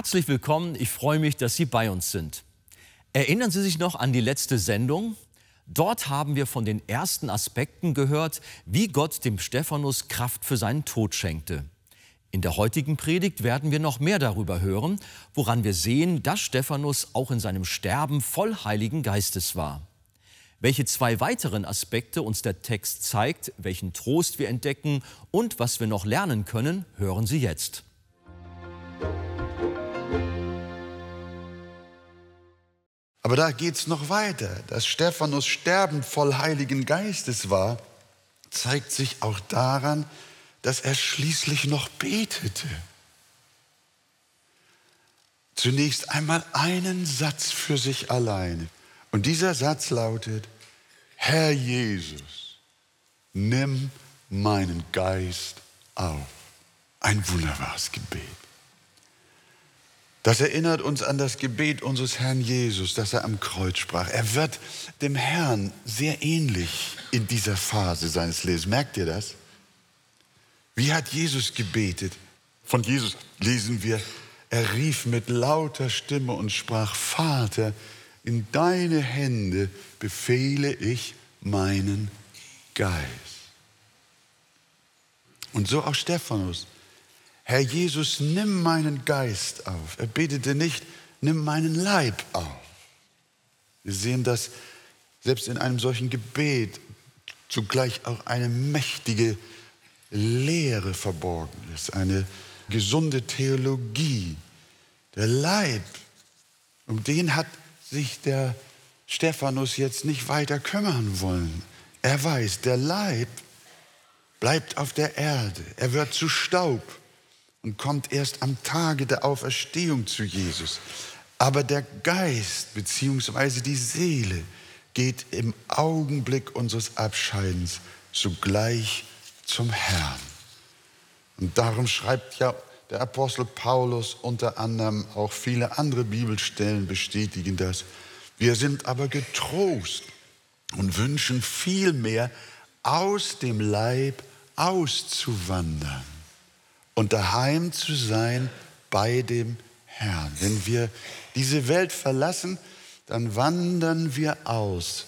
Herzlich willkommen, ich freue mich, dass Sie bei uns sind. Erinnern Sie sich noch an die letzte Sendung? Dort haben wir von den ersten Aspekten gehört, wie Gott dem Stephanus Kraft für seinen Tod schenkte. In der heutigen Predigt werden wir noch mehr darüber hören, woran wir sehen, dass Stephanus auch in seinem Sterben voll Heiligen Geistes war. Welche zwei weiteren Aspekte uns der Text zeigt, welchen Trost wir entdecken und was wir noch lernen können, hören Sie jetzt. Aber da geht es noch weiter. Dass Stephanus sterbend voll Heiligen Geistes war, zeigt sich auch daran, dass er schließlich noch betete. Zunächst einmal einen Satz für sich alleine. Und dieser Satz lautet, Herr Jesus, nimm meinen Geist auf. Ein wunderbares Gebet. Das erinnert uns an das Gebet unseres Herrn Jesus, das er am Kreuz sprach. Er wird dem Herrn sehr ähnlich in dieser Phase seines Lebens. Merkt ihr das? Wie hat Jesus gebetet? Von Jesus lesen wir, er rief mit lauter Stimme und sprach, Vater, in deine Hände befehle ich meinen Geist. Und so auch Stephanus. Herr Jesus, nimm meinen Geist auf. Er betete nicht, nimm meinen Leib auf. Wir sehen, dass selbst in einem solchen Gebet zugleich auch eine mächtige Lehre verborgen ist, eine gesunde Theologie. Der Leib, um den hat sich der Stephanus jetzt nicht weiter kümmern wollen. Er weiß, der Leib bleibt auf der Erde, er wird zu Staub und kommt erst am Tage der Auferstehung zu Jesus. Aber der Geist bzw. die Seele geht im Augenblick unseres Abscheidens sogleich zum Herrn. Und darum schreibt ja der Apostel Paulus unter anderem auch viele andere Bibelstellen bestätigen das. Wir sind aber getrost und wünschen vielmehr aus dem Leib auszuwandern und daheim zu sein bei dem Herrn. Wenn wir diese Welt verlassen, dann wandern wir aus.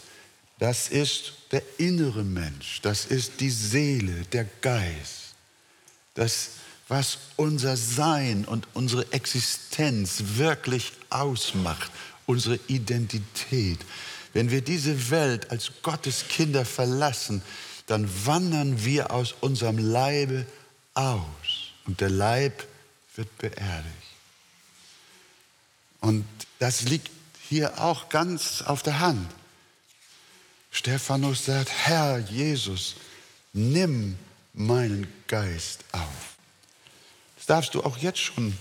Das ist der innere Mensch, das ist die Seele, der Geist. Das, was unser Sein und unsere Existenz wirklich ausmacht, unsere Identität. Wenn wir diese Welt als Gottes Kinder verlassen, dann wandern wir aus unserem Leibe aus und der Leib wird beerdigt. Und das liegt hier auch ganz auf der Hand. Stephanus sagt, Herr Jesus, nimm meinen Geist auf. Das darfst du auch jetzt schon,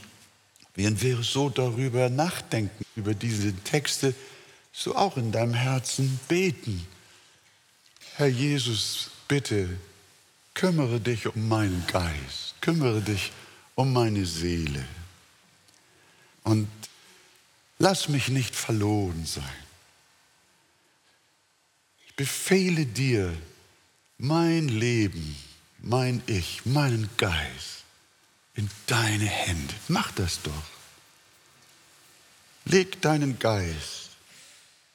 während wir so darüber nachdenken, über diese Texte, so auch in deinem Herzen beten. Herr Jesus, bitte kümmere dich um meinen Geist, kümmere dich um meine Seele und lass mich nicht verloren sein. Ich befehle dir mein Leben, mein Ich, meinen Geist in deine Hände. Mach das doch. Leg deinen Geist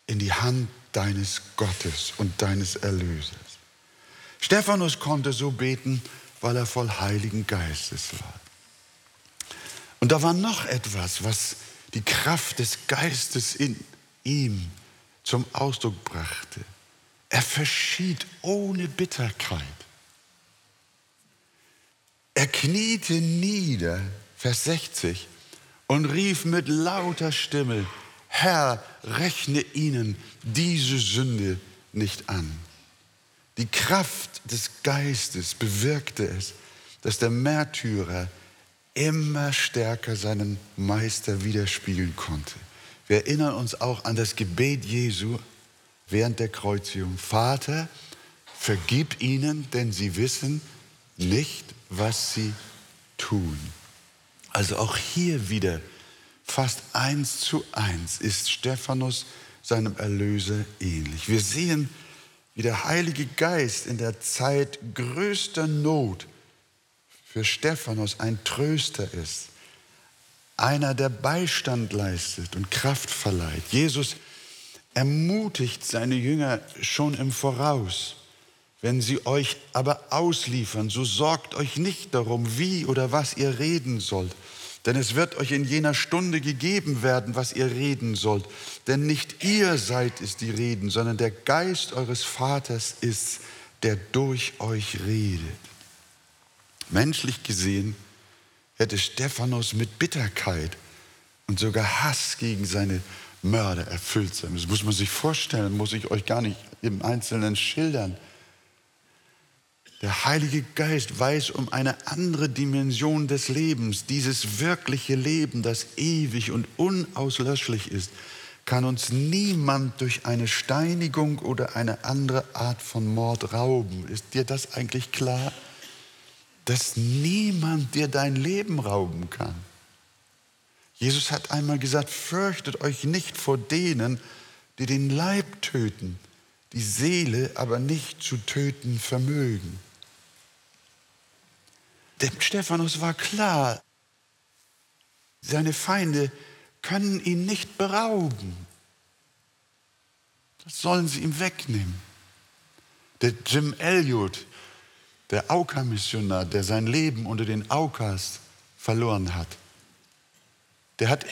in die Hand deines Gottes und deines Erlösers. Stephanus konnte so beten, weil er voll Heiligen Geistes war. Und da war noch etwas, was die Kraft des Geistes in ihm zum Ausdruck brachte. Er verschied ohne Bitterkeit. Er kniete nieder, Vers 60, und rief mit lauter Stimme, Herr, rechne ihnen diese Sünde nicht an. Die Kraft des Geistes bewirkte es, dass der Märtyrer immer stärker seinen Meister widerspiegeln konnte. Wir erinnern uns auch an das Gebet Jesu während der Kreuzigung. Vater, vergib ihnen, denn sie wissen nicht, was sie tun. Also auch hier wieder fast eins zu eins ist Stephanus seinem Erlöser ähnlich. Wir sehen, wie der Heilige Geist in der Zeit größter Not für Stephanus ein Tröster ist, einer, der Beistand leistet und Kraft verleiht. Jesus ermutigt seine Jünger schon im Voraus. Wenn sie euch aber ausliefern, so sorgt euch nicht darum, wie oder was ihr reden sollt. Denn es wird euch in jener Stunde gegeben werden, was ihr reden sollt. Denn nicht ihr seid es, die reden, sondern der Geist eures Vaters ist, der durch euch redet. Menschlich gesehen hätte Stephanus mit Bitterkeit und sogar Hass gegen seine Mörder erfüllt sein. Das muss man sich vorstellen, muss ich euch gar nicht im Einzelnen schildern. Der Heilige Geist weiß um eine andere Dimension des Lebens. Dieses wirkliche Leben, das ewig und unauslöschlich ist, kann uns niemand durch eine Steinigung oder eine andere Art von Mord rauben. Ist dir das eigentlich klar? Dass niemand dir dein Leben rauben kann. Jesus hat einmal gesagt, fürchtet euch nicht vor denen, die den Leib töten, die Seele aber nicht zu töten vermögen. Dem Stephanus war klar, seine Feinde können ihn nicht berauben. Das sollen sie ihm wegnehmen. Der Jim Elliot, der Auka-Missionar, der sein Leben unter den Aukas verloren hat, der hat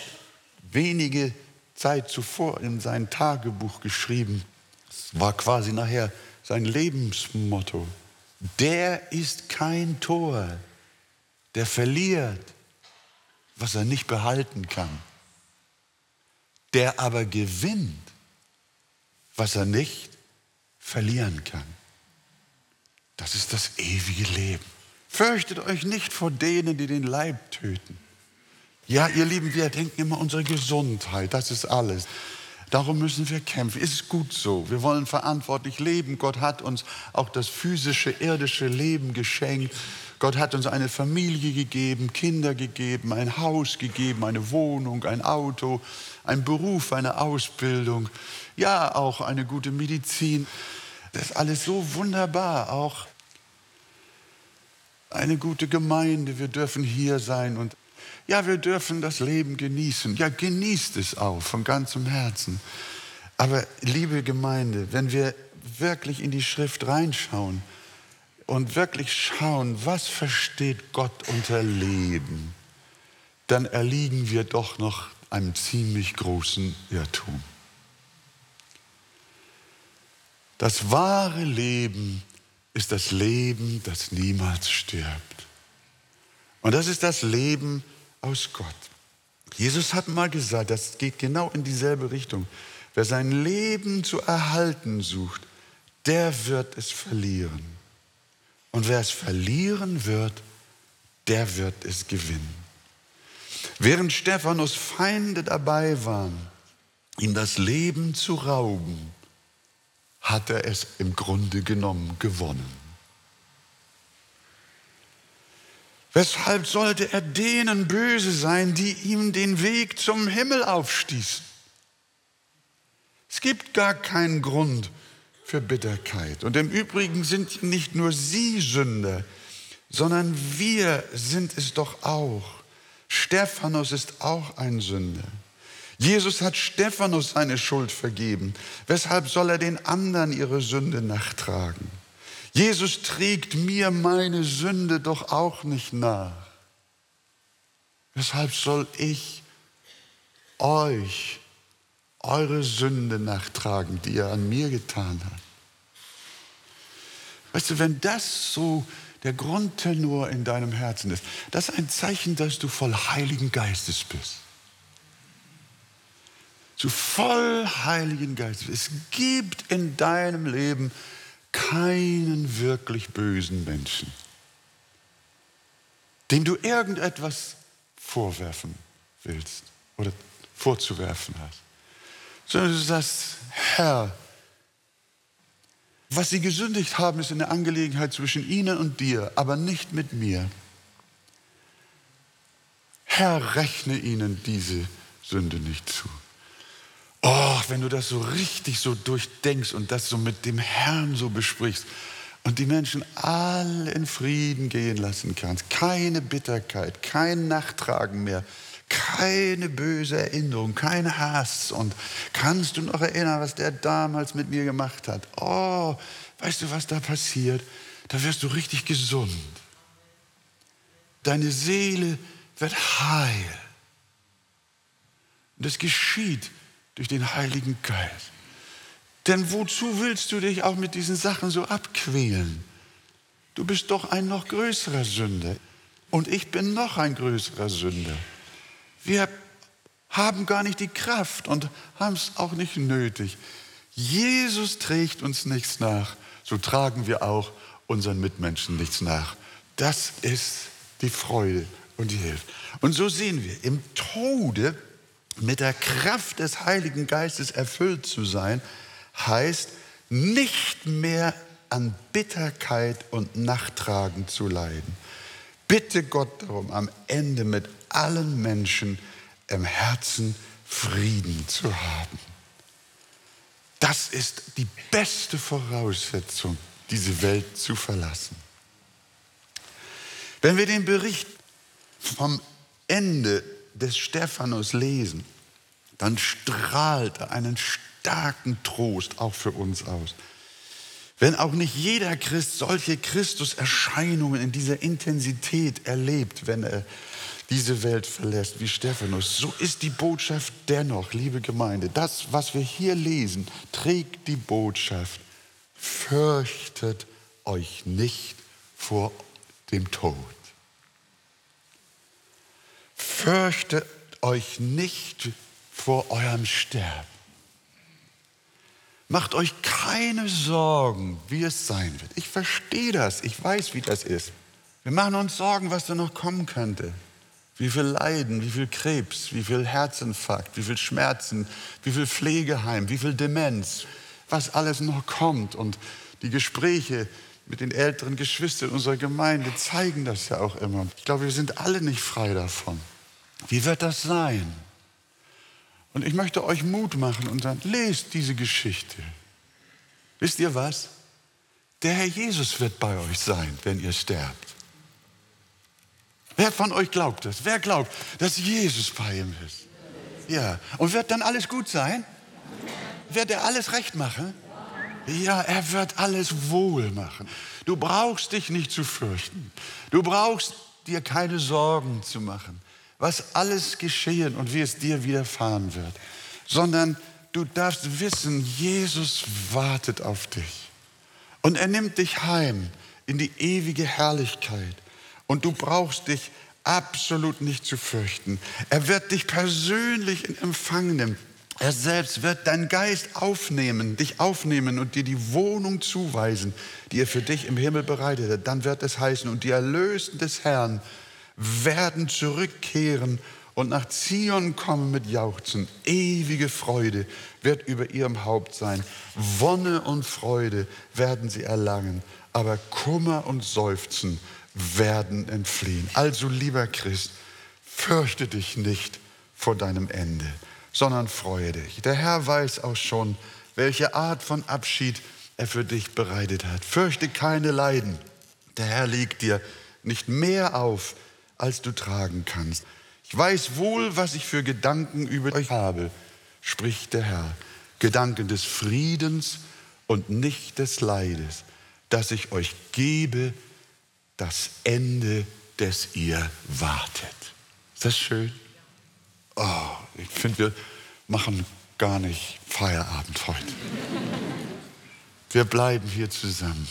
wenige Zeit zuvor in sein Tagebuch geschrieben, das war quasi nachher sein Lebensmotto. Der ist kein Tor, der verliert, was er nicht behalten kann. Der aber gewinnt, was er nicht verlieren kann. Das ist das ewige Leben. Fürchtet euch nicht vor denen, die den Leib töten. Ja, ihr Lieben, wir denken immer unsere Gesundheit, das ist alles. Darum müssen wir kämpfen. Ist gut so. Wir wollen verantwortlich leben. Gott hat uns auch das physische, irdische Leben geschenkt. Gott hat uns eine Familie gegeben, Kinder gegeben, ein Haus gegeben, eine Wohnung, ein Auto, ein Beruf, eine Ausbildung, ja auch eine gute Medizin. Das ist alles so wunderbar. Auch eine gute Gemeinde. Wir dürfen hier sein und ja, wir dürfen das Leben genießen. Ja, genießt es auch von ganzem Herzen. Aber liebe Gemeinde, wenn wir wirklich in die Schrift reinschauen und wirklich schauen, was versteht Gott unter Leben, dann erliegen wir doch noch einem ziemlich großen Irrtum. Das wahre Leben ist das Leben, das niemals stirbt. Und das ist das Leben, aus Gott. Jesus hat mal gesagt, das geht genau in dieselbe Richtung. Wer sein Leben zu erhalten sucht, der wird es verlieren. Und wer es verlieren wird, der wird es gewinnen. Während Stephanus Feinde dabei waren, ihm das Leben zu rauben, hat er es im Grunde genommen gewonnen. Weshalb sollte er denen böse sein, die ihm den Weg zum Himmel aufstießen? Es gibt gar keinen Grund für Bitterkeit. Und im Übrigen sind nicht nur sie Sünder, sondern wir sind es doch auch. Stephanus ist auch ein Sünder. Jesus hat Stephanus seine Schuld vergeben. Weshalb soll er den anderen ihre Sünde nachtragen? Jesus trägt mir meine Sünde doch auch nicht nach. Weshalb soll ich euch eure Sünde nachtragen, die er an mir getan hat? Weißt du, wenn das so der Grundtenor in deinem Herzen ist, das ist ein Zeichen, dass du voll Heiligen Geistes bist. Du voll Heiligen Geistes. Es gibt in deinem Leben keinen wirklich bösen Menschen, dem du irgendetwas vorwerfen willst oder vorzuwerfen hast, sondern du sagst, Herr, was sie gesündigt haben, ist eine Angelegenheit zwischen ihnen und dir, aber nicht mit mir. Herr, rechne ihnen diese Sünde nicht zu. Oh, wenn du das so richtig so durchdenkst und das so mit dem Herrn so besprichst und die Menschen alle in Frieden gehen lassen kannst, keine Bitterkeit, kein Nachtragen mehr, Keine böse Erinnerung, kein Hass. Und kannst du noch erinnern, was der damals mit mir gemacht hat? Oh, weißt du, was da passiert? Da wirst du richtig gesund. Deine Seele wird heil. Und das geschieht durch den Heiligen Geist. Denn wozu willst du dich auch mit diesen Sachen so abquälen? Du bist doch ein noch größerer Sünder. Und ich bin noch ein größerer Sünder. Wir haben gar nicht die Kraft und haben es auch nicht nötig. Jesus trägt uns nichts nach, so tragen wir auch unseren Mitmenschen nichts nach. Das ist die Freude und die Hilfe. Und so sehen wir, im Tode mit der Kraft des Heiligen Geistes erfüllt zu sein, heißt nicht mehr an Bitterkeit und Nachtragen zu leiden. Bitte Gott darum, am Ende mit allen Menschen im Herzen Frieden zu haben. Das ist die beste Voraussetzung, diese Welt zu verlassen. Wenn wir den Bericht vom Ende des Stephanus lesen, dann strahlt er einen starken Trost auch für uns aus. Wenn auch nicht jeder Christ solche Christuserscheinungen in dieser Intensität erlebt, wenn er diese Welt verlässt wie Stephanus, so ist die Botschaft dennoch, liebe Gemeinde, das, was wir hier lesen, trägt die Botschaft, fürchtet euch nicht vor dem Tod. Fürchtet euch nicht vor eurem Sterben. Macht euch keine Sorgen, wie es sein wird. Ich verstehe das, ich weiß, wie das ist. Wir machen uns Sorgen, was da noch kommen könnte. Wie viel Leiden, wie viel Krebs, wie viel Herzinfarkt, wie viel Schmerzen, wie viel Pflegeheim, wie viel Demenz, was alles noch kommt. Und die Gespräche mit den älteren Geschwistern unserer Gemeinde zeigen das ja auch immer. Ich glaube, wir sind alle nicht frei davon. Wie wird das sein? Und ich möchte euch Mut machen und sagen, lest diese Geschichte. Wisst ihr was? Der Herr Jesus wird bei euch sein, wenn ihr sterbt. Wer von euch glaubt das? Wer glaubt, dass Jesus bei ihm ist? Ja. Und wird dann alles gut sein? Wird er alles recht machen? Ja, er wird alles wohl machen. Du brauchst dich nicht zu fürchten. Du brauchst dir keine Sorgen zu machen was alles geschehen und wie es dir widerfahren wird, sondern du darfst wissen, Jesus wartet auf dich. Und er nimmt dich heim in die ewige Herrlichkeit. Und du brauchst dich absolut nicht zu fürchten. Er wird dich persönlich in Empfang nehmen. Er selbst wird deinen Geist aufnehmen, dich aufnehmen und dir die Wohnung zuweisen, die er für dich im Himmel bereitet hat. Dann wird es heißen, und die Erlösten des Herrn werden zurückkehren und nach Zion kommen mit Jauchzen. Ewige Freude wird über ihrem Haupt sein. Wonne und Freude werden sie erlangen, aber Kummer und Seufzen werden entfliehen. Also lieber Christ, fürchte dich nicht vor deinem Ende, sondern freue dich. Der Herr weiß auch schon, welche Art von Abschied er für dich bereitet hat. Fürchte keine Leiden. Der Herr legt dir nicht mehr auf, als du tragen kannst. Ich weiß wohl, was ich für Gedanken über euch habe, spricht der Herr. Gedanken des Friedens und nicht des Leides, dass ich euch gebe, das Ende, des ihr wartet. Ist das schön? Oh, ich finde, wir machen gar nicht Feierabend heute. Wir bleiben hier zusammen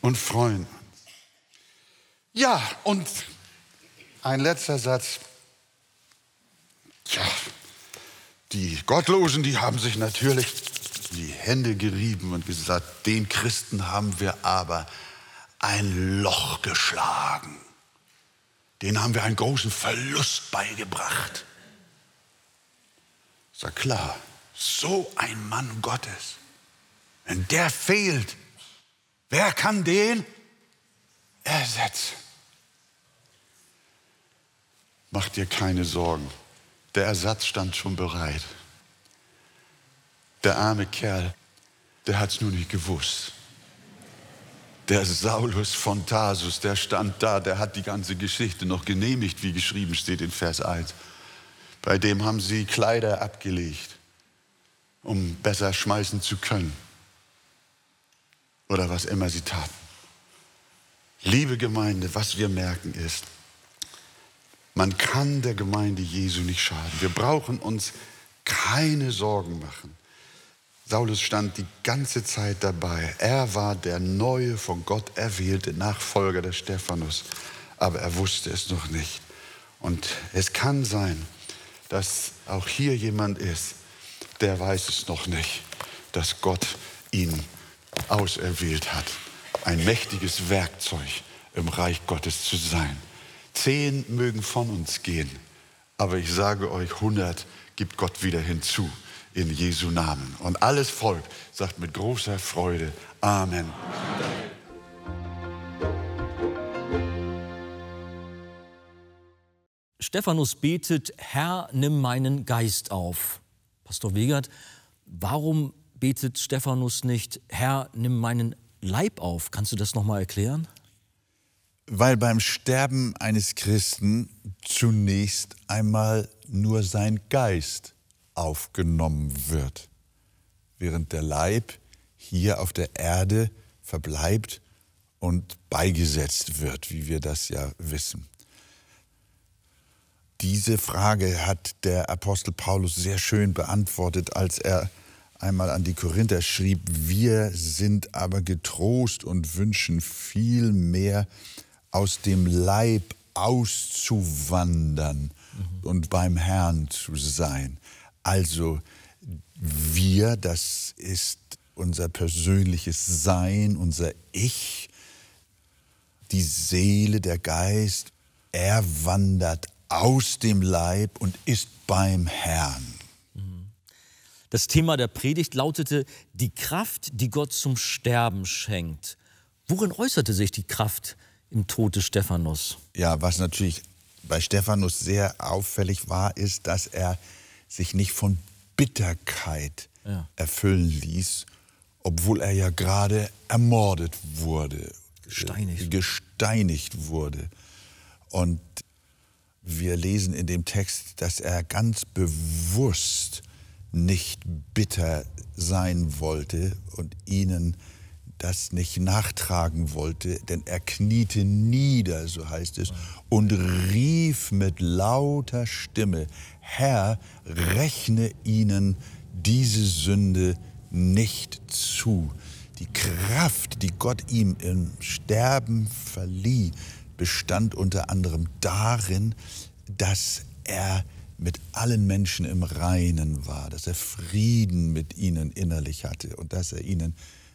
und freuen uns. Ja, und ein letzter Satz. Tja, die Gottlosen, die haben sich natürlich die Hände gerieben und gesagt, den Christen haben wir aber ein Loch geschlagen. Den haben wir einen großen Verlust beigebracht. Ja klar, so ein Mann Gottes, wenn der fehlt, wer kann den ersetzen? Mach dir keine Sorgen. Der Ersatz stand schon bereit. Der arme Kerl, der hat es nur nicht gewusst. Der Saulus von Tarsus, der stand da, der hat die ganze Geschichte noch genehmigt, wie geschrieben steht in Vers 1. Bei dem haben sie Kleider abgelegt, um besser schmeißen zu können. Oder was immer sie taten. Liebe Gemeinde, was wir merken ist, man kann der Gemeinde Jesu nicht schaden. Wir brauchen uns keine Sorgen machen. Saulus stand die ganze Zeit dabei. Er war der neue, von Gott erwählte Nachfolger des Stephanus. Aber er wusste es noch nicht. Und es kann sein, dass auch hier jemand ist, der weiß es noch nicht, dass Gott ihn auserwählt hat, ein mächtiges Werkzeug im Reich Gottes zu sein. Zehn mögen von uns gehen, aber ich sage euch, hundert gibt Gott wieder hinzu in Jesu Namen. Und alles Volk sagt mit großer Freude Amen. Stephanus betet, Herr, nimm meinen Geist auf. Pastor Wegert, warum betet Stephanus nicht, Herr, nimm meinen Leib auf? Kannst du das nochmal erklären? Weil beim Sterben eines Christen zunächst einmal nur sein Geist aufgenommen wird, während der Leib hier auf der Erde verbleibt und beigesetzt wird, wie wir das ja wissen. Diese Frage hat der Apostel Paulus sehr schön beantwortet, als er einmal an die Korinther schrieb, wir sind aber getrost und wünschen viel mehr aus dem Leib auszuwandern mhm. und beim Herrn zu sein. Also wir, das ist unser persönliches Sein, unser Ich, die Seele, der Geist, er wandert aus dem Leib und ist beim Herrn. Das Thema der Predigt lautete die Kraft, die Gott zum Sterben schenkt. Worin äußerte sich die Kraft im Tod des Stephanus? Ja, was natürlich bei Stephanus sehr auffällig war, ist, dass er sich nicht von Bitterkeit ja. erfüllen ließ, obwohl er ja gerade ermordet wurde, gesteinigt. gesteinigt wurde. Und wir lesen in dem Text, dass er ganz bewusst nicht bitter sein wollte und ihnen das nicht nachtragen wollte, denn er kniete nieder, so heißt es, und rief mit lauter Stimme, Herr, rechne ihnen diese Sünde nicht zu. Die Kraft, die Gott ihm im Sterben verlieh, bestand unter anderem darin, dass er mit allen Menschen im Reinen war, dass er Frieden mit ihnen innerlich hatte und dass er ihnen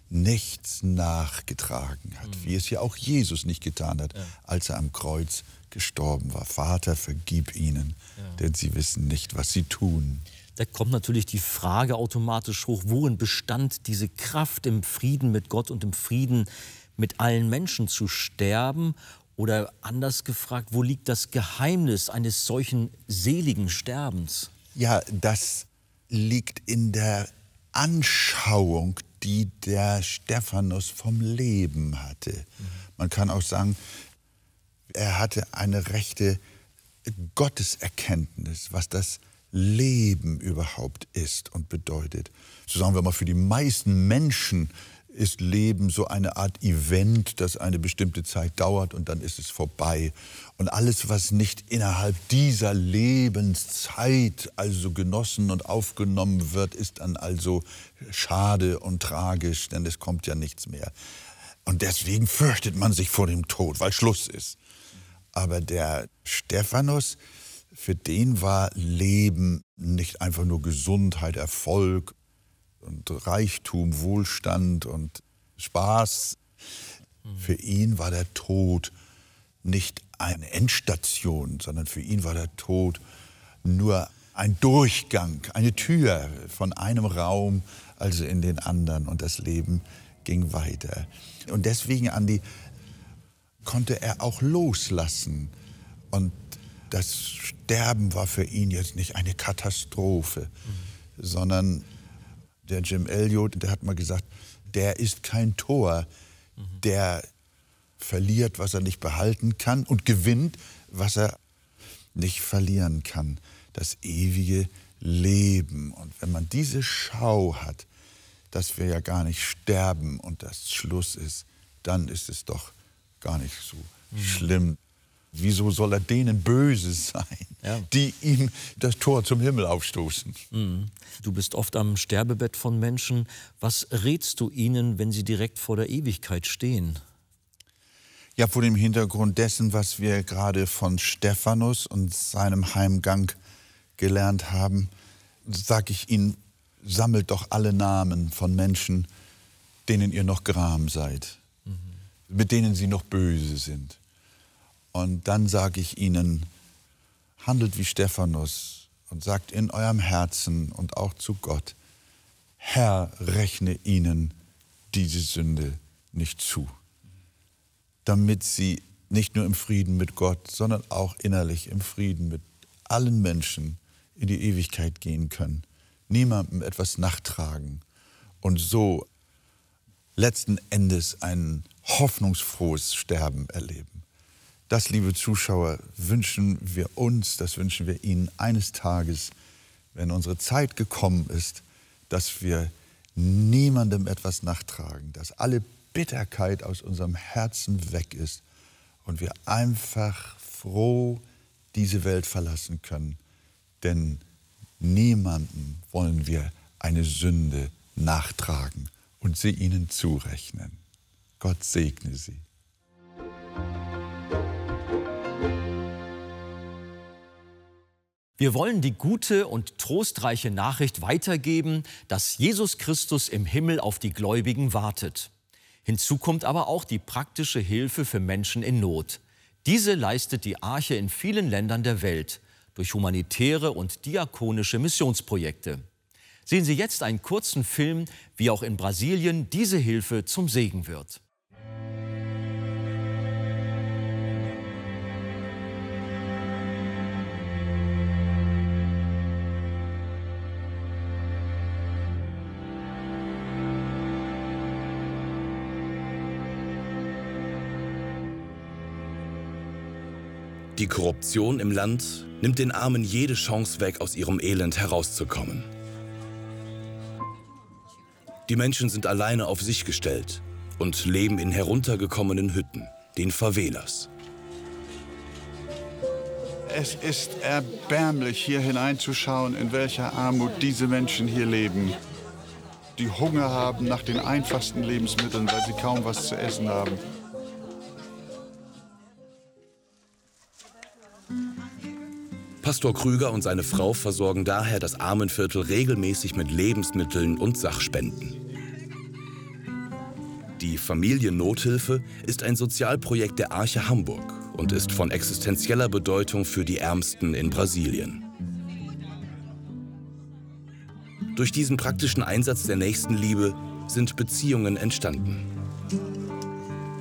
nichts nachgetragen hat, mhm. wie es ja auch Jesus nicht getan hat, ja. als er am Kreuz gestorben war. Vater, vergib ihnen, ja. denn sie wissen nicht, was sie tun. Da kommt natürlich die Frage automatisch hoch, worin bestand diese Kraft im Frieden mit Gott und im Frieden mit allen Menschen zu sterben? Oder anders gefragt, wo liegt das Geheimnis eines solchen seligen Sterbens? Ja, das liegt in der Anschauung die der Stephanus vom Leben hatte. Man kann auch sagen, er hatte eine rechte Gotteserkenntnis, was das Leben überhaupt ist und bedeutet. So sagen wir mal, für die meisten Menschen ist Leben so eine Art Event, das eine bestimmte Zeit dauert und dann ist es vorbei. Und alles, was nicht innerhalb dieser Lebenszeit also genossen und aufgenommen wird, ist dann also schade und tragisch, denn es kommt ja nichts mehr. Und deswegen fürchtet man sich vor dem Tod, weil Schluss ist. Aber der Stephanus, für den war Leben nicht einfach nur Gesundheit, Erfolg und Reichtum, Wohlstand und Spaß. Für ihn war der Tod nicht eine Endstation, sondern für ihn war der Tod nur ein Durchgang, eine Tür von einem Raum also in den anderen und das Leben ging weiter. Und deswegen, Andi, konnte er auch loslassen und das Sterben war für ihn jetzt nicht eine Katastrophe, mhm. sondern der Jim Elliot, der hat mal gesagt, der ist kein Tor, der verliert, was er nicht behalten kann und gewinnt, was er nicht verlieren kann. Das ewige Leben. Und wenn man diese Schau hat, dass wir ja gar nicht sterben und das Schluss ist, dann ist es doch gar nicht so mhm. schlimm. Wieso soll er denen böse sein, ja. die ihm das Tor zum Himmel aufstoßen? Mhm. Du bist oft am Sterbebett von Menschen. Was rätst du ihnen, wenn sie direkt vor der Ewigkeit stehen? Ja, vor dem Hintergrund dessen, was wir gerade von Stephanus und seinem Heimgang gelernt haben, sage ich Ihnen, sammelt doch alle Namen von Menschen, denen ihr noch gram seid, mhm. mit denen Sie noch böse sind. Und dann sage ich Ihnen, handelt wie Stephanus und sagt in eurem Herzen und auch zu Gott, Herr, rechne ihnen diese Sünde nicht zu, damit sie nicht nur im Frieden mit Gott, sondern auch innerlich im Frieden mit allen Menschen in die Ewigkeit gehen können, niemandem etwas nachtragen und so letzten Endes ein hoffnungsfrohes Sterben erleben. Das, liebe Zuschauer, wünschen wir uns, das wünschen wir Ihnen eines Tages, wenn unsere Zeit gekommen ist, dass wir niemandem etwas nachtragen, dass alle Bitterkeit aus unserem Herzen weg ist und wir einfach froh diese Welt verlassen können denn niemanden wollen wir eine Sünde nachtragen und sie ihnen zurechnen. Gott segne sie. Wir wollen die gute und trostreiche Nachricht weitergeben, dass Jesus Christus im Himmel auf die Gläubigen wartet. Hinzu kommt aber auch die praktische Hilfe für Menschen in Not. Diese leistet die Arche in vielen Ländern der Welt durch humanitäre und diakonische Missionsprojekte. Sehen Sie jetzt einen kurzen Film, wie auch in Brasilien diese Hilfe zum Segen wird. Die Korruption im Land nimmt den Armen jede Chance weg, aus ihrem Elend herauszukommen. Die Menschen sind alleine auf sich gestellt und leben in heruntergekommenen Hütten, den Favelas. Es ist erbärmlich, hier hineinzuschauen, in welcher Armut diese Menschen hier leben. Die Hunger haben nach den einfachsten Lebensmitteln, weil sie kaum was zu essen haben. Pastor Krüger und seine Frau versorgen daher das Armenviertel regelmäßig mit Lebensmitteln und Sachspenden. Die Familiennothilfe ist ein Sozialprojekt der Arche Hamburg und ist von existenzieller Bedeutung für die Ärmsten in Brasilien. Durch diesen praktischen Einsatz der Nächstenliebe sind Beziehungen entstanden.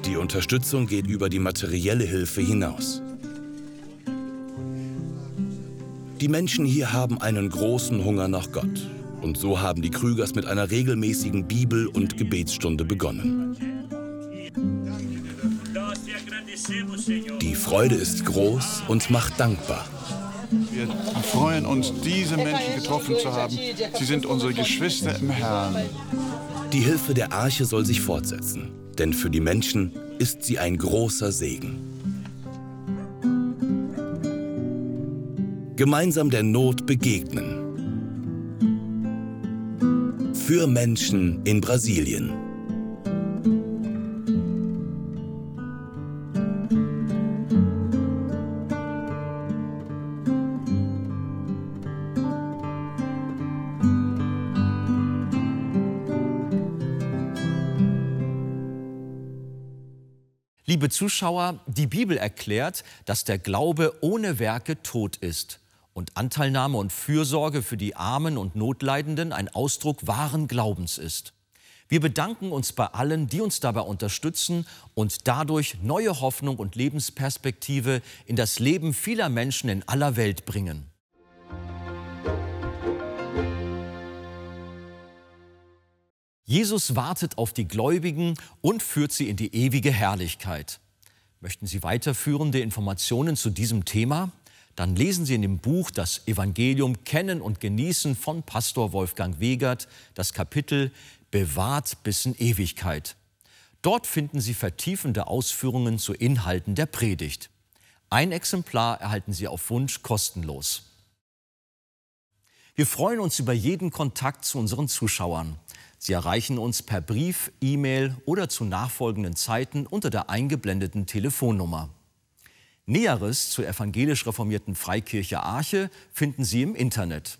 Die Unterstützung geht über die materielle Hilfe hinaus. Die Menschen hier haben einen großen Hunger nach Gott. Und so haben die Krügers mit einer regelmäßigen Bibel- und Gebetsstunde begonnen. Die Freude ist groß und macht dankbar. Wir freuen uns, diese Menschen getroffen zu haben. Sie sind unsere Geschwister im Herrn. Die Hilfe der Arche soll sich fortsetzen, denn für die Menschen ist sie ein großer Segen. Gemeinsam der Not begegnen. Für Menschen in Brasilien. Liebe Zuschauer, die Bibel erklärt, dass der Glaube ohne Werke tot ist und Anteilnahme und Fürsorge für die Armen und Notleidenden ein Ausdruck wahren Glaubens ist. Wir bedanken uns bei allen, die uns dabei unterstützen und dadurch neue Hoffnung und Lebensperspektive in das Leben vieler Menschen in aller Welt bringen. Jesus wartet auf die Gläubigen und führt sie in die ewige Herrlichkeit. Möchten Sie weiterführende Informationen zu diesem Thema? Dann lesen Sie in dem Buch Das Evangelium Kennen und Genießen von Pastor Wolfgang Wegert das Kapitel Bewahrt bis in Ewigkeit. Dort finden Sie vertiefende Ausführungen zu Inhalten der Predigt. Ein Exemplar erhalten Sie auf Wunsch kostenlos. Wir freuen uns über jeden Kontakt zu unseren Zuschauern. Sie erreichen uns per Brief, E-Mail oder zu nachfolgenden Zeiten unter der eingeblendeten Telefonnummer. Näheres zur evangelisch reformierten Freikirche Arche finden Sie im Internet.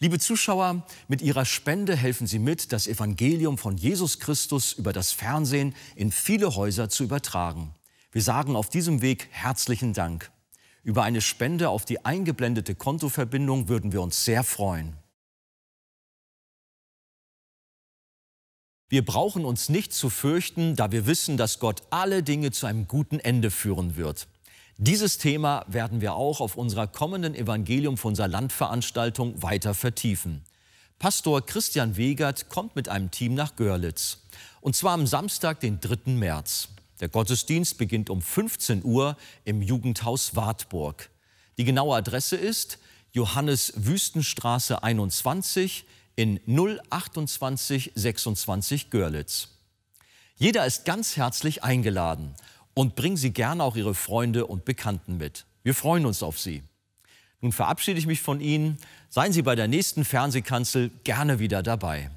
Liebe Zuschauer, mit Ihrer Spende helfen Sie mit, das Evangelium von Jesus Christus über das Fernsehen in viele Häuser zu übertragen. Wir sagen auf diesem Weg herzlichen Dank. Über eine Spende auf die eingeblendete Kontoverbindung würden wir uns sehr freuen. Wir brauchen uns nicht zu fürchten, da wir wissen, dass Gott alle Dinge zu einem guten Ende führen wird. Dieses Thema werden wir auch auf unserer kommenden Evangelium von unserer Landveranstaltung weiter vertiefen. Pastor Christian Wegert kommt mit einem Team nach Görlitz. Und zwar am Samstag, den 3. März. Der Gottesdienst beginnt um 15 Uhr im Jugendhaus Wartburg. Die genaue Adresse ist Johannes Wüstenstraße 21 in 028 26 Görlitz. Jeder ist ganz herzlich eingeladen und bringen Sie gerne auch Ihre Freunde und Bekannten mit. Wir freuen uns auf Sie. Nun verabschiede ich mich von Ihnen. Seien Sie bei der nächsten Fernsehkanzel gerne wieder dabei.